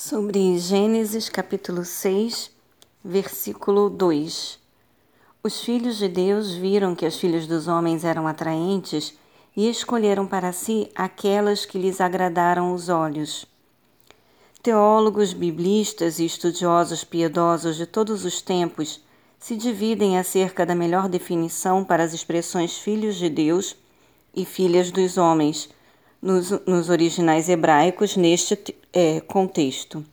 Sobre Gênesis capítulo 6, versículo 2. Os filhos de Deus viram que as filhas dos homens eram atraentes e escolheram para si aquelas que lhes agradaram os olhos. Teólogos, biblistas e estudiosos piedosos de todos os tempos se dividem acerca da melhor definição para as expressões filhos de Deus e filhas dos homens nos, nos originais hebraicos neste é, contexto.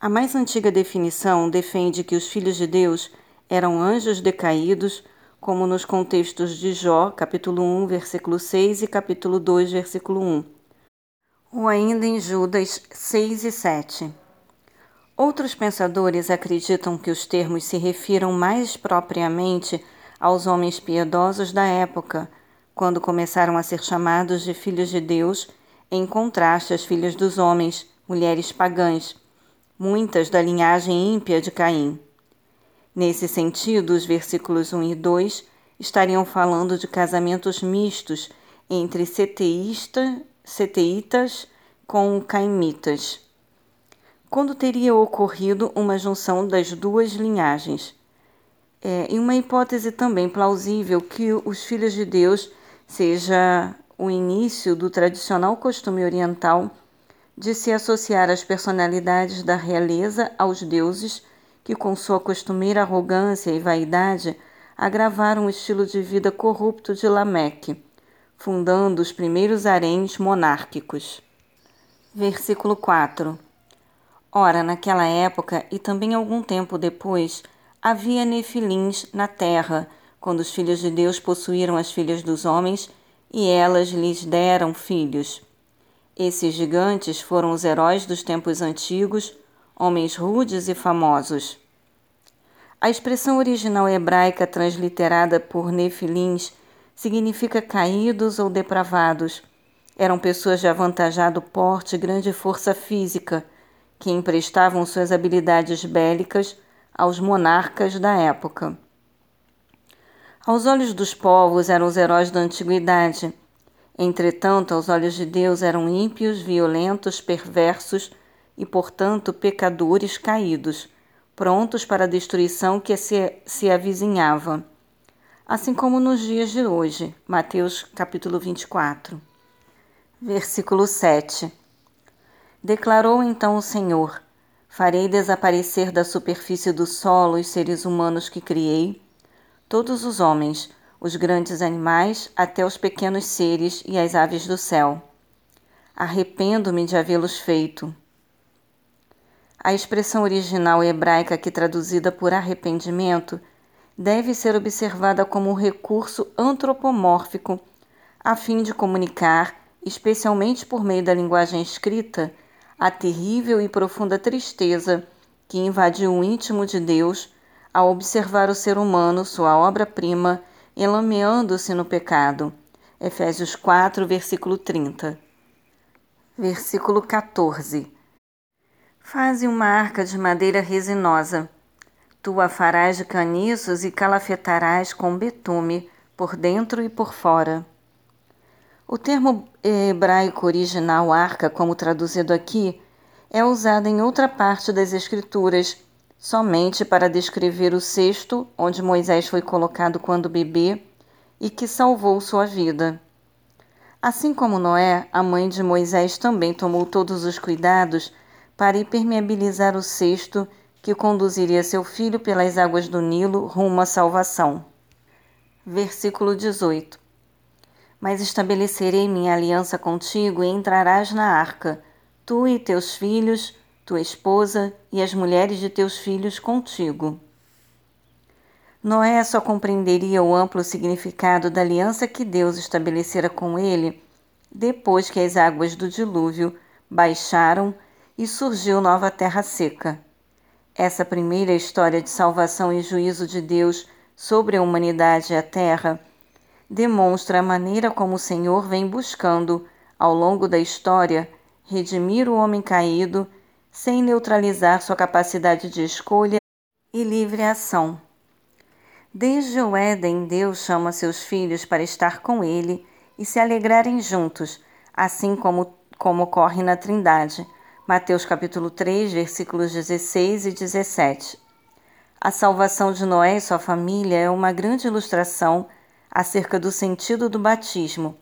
A mais antiga definição defende que os filhos de Deus eram anjos decaídos, como nos contextos de Jó, capítulo 1, versículo 6 e capítulo 2, versículo 1, ou ainda em Judas 6 e 7. Outros pensadores acreditam que os termos se refiram mais propriamente aos homens piedosos da época, quando começaram a ser chamados de filhos de Deus, em contraste às filhas dos homens, mulheres pagãs, muitas da linhagem ímpia de Caim. Nesse sentido, os versículos 1 e 2 estariam falando de casamentos mistos entre seteísta, seteitas com caimitas. Quando teria ocorrido uma junção das duas linhagens? É, e uma hipótese também plausível que os filhos de Deus seja o início do tradicional costume oriental de se associar as personalidades da realeza aos deuses que, com sua costumeira arrogância e vaidade, agravaram o estilo de vida corrupto de Lameque, fundando os primeiros haréns monárquicos. Versículo 4 Ora, naquela época e também algum tempo depois, havia nefilins na terra, quando os filhos de Deus possuíram as filhas dos homens e elas lhes deram filhos. Esses gigantes foram os heróis dos tempos antigos, homens rudes e famosos. A expressão original hebraica transliterada por nefilins significa caídos ou depravados. Eram pessoas de avantajado porte e grande força física, que emprestavam suas habilidades bélicas aos monarcas da época. Aos olhos dos povos eram os heróis da antiguidade. Entretanto, aos olhos de Deus eram ímpios, violentos, perversos e, portanto, pecadores caídos, prontos para a destruição que se, se avizinhava. Assim como nos dias de hoje. Mateus capítulo 24. Versículo 7. Declarou então o Senhor: Farei desaparecer da superfície do solo os seres humanos que criei todos os homens, os grandes animais, até os pequenos seres e as aves do céu. Arrependo-me de havê-los feito. A expressão original hebraica aqui traduzida por arrependimento deve ser observada como um recurso antropomórfico a fim de comunicar, especialmente por meio da linguagem escrita, a terrível e profunda tristeza que invadiu o íntimo de Deus ao observar o ser humano, sua obra-prima, enlameando-se no pecado. Efésios 4, versículo 30. Versículo 14. Faze uma arca de madeira resinosa. Tu a farás de caniços e calafetarás com betume, por dentro e por fora. O termo hebraico original arca, como traduzido aqui, é usado em outra parte das Escrituras somente para descrever o cesto onde Moisés foi colocado quando bebê e que salvou sua vida. Assim como Noé, a mãe de Moisés também tomou todos os cuidados para impermeabilizar o cesto que conduziria seu filho pelas águas do Nilo rumo à salvação. Versículo 18 Mas estabelecerei minha aliança contigo e entrarás na arca, tu e teus filhos, tua esposa e as mulheres de teus filhos contigo. Noé só compreenderia o amplo significado da aliança que Deus estabelecera com ele depois que as águas do dilúvio baixaram e surgiu nova terra seca. Essa primeira história de salvação e juízo de Deus sobre a humanidade e a terra demonstra a maneira como o Senhor vem buscando, ao longo da história, redimir o homem caído sem neutralizar sua capacidade de escolha e livre ação. Desde o Éden, Deus chama seus filhos para estar com Ele e se alegrarem juntos, assim como, como ocorre na Trindade, Mateus capítulo 3, versículos 16 e 17. A salvação de Noé e sua família é uma grande ilustração acerca do sentido do batismo.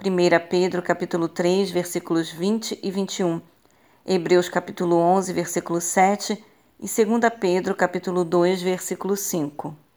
1 Pedro capítulo 3, versículos 20 e 21. Hebreus capítulo 11, versículo 7 e 2 Pedro capítulo 2, versículo 5.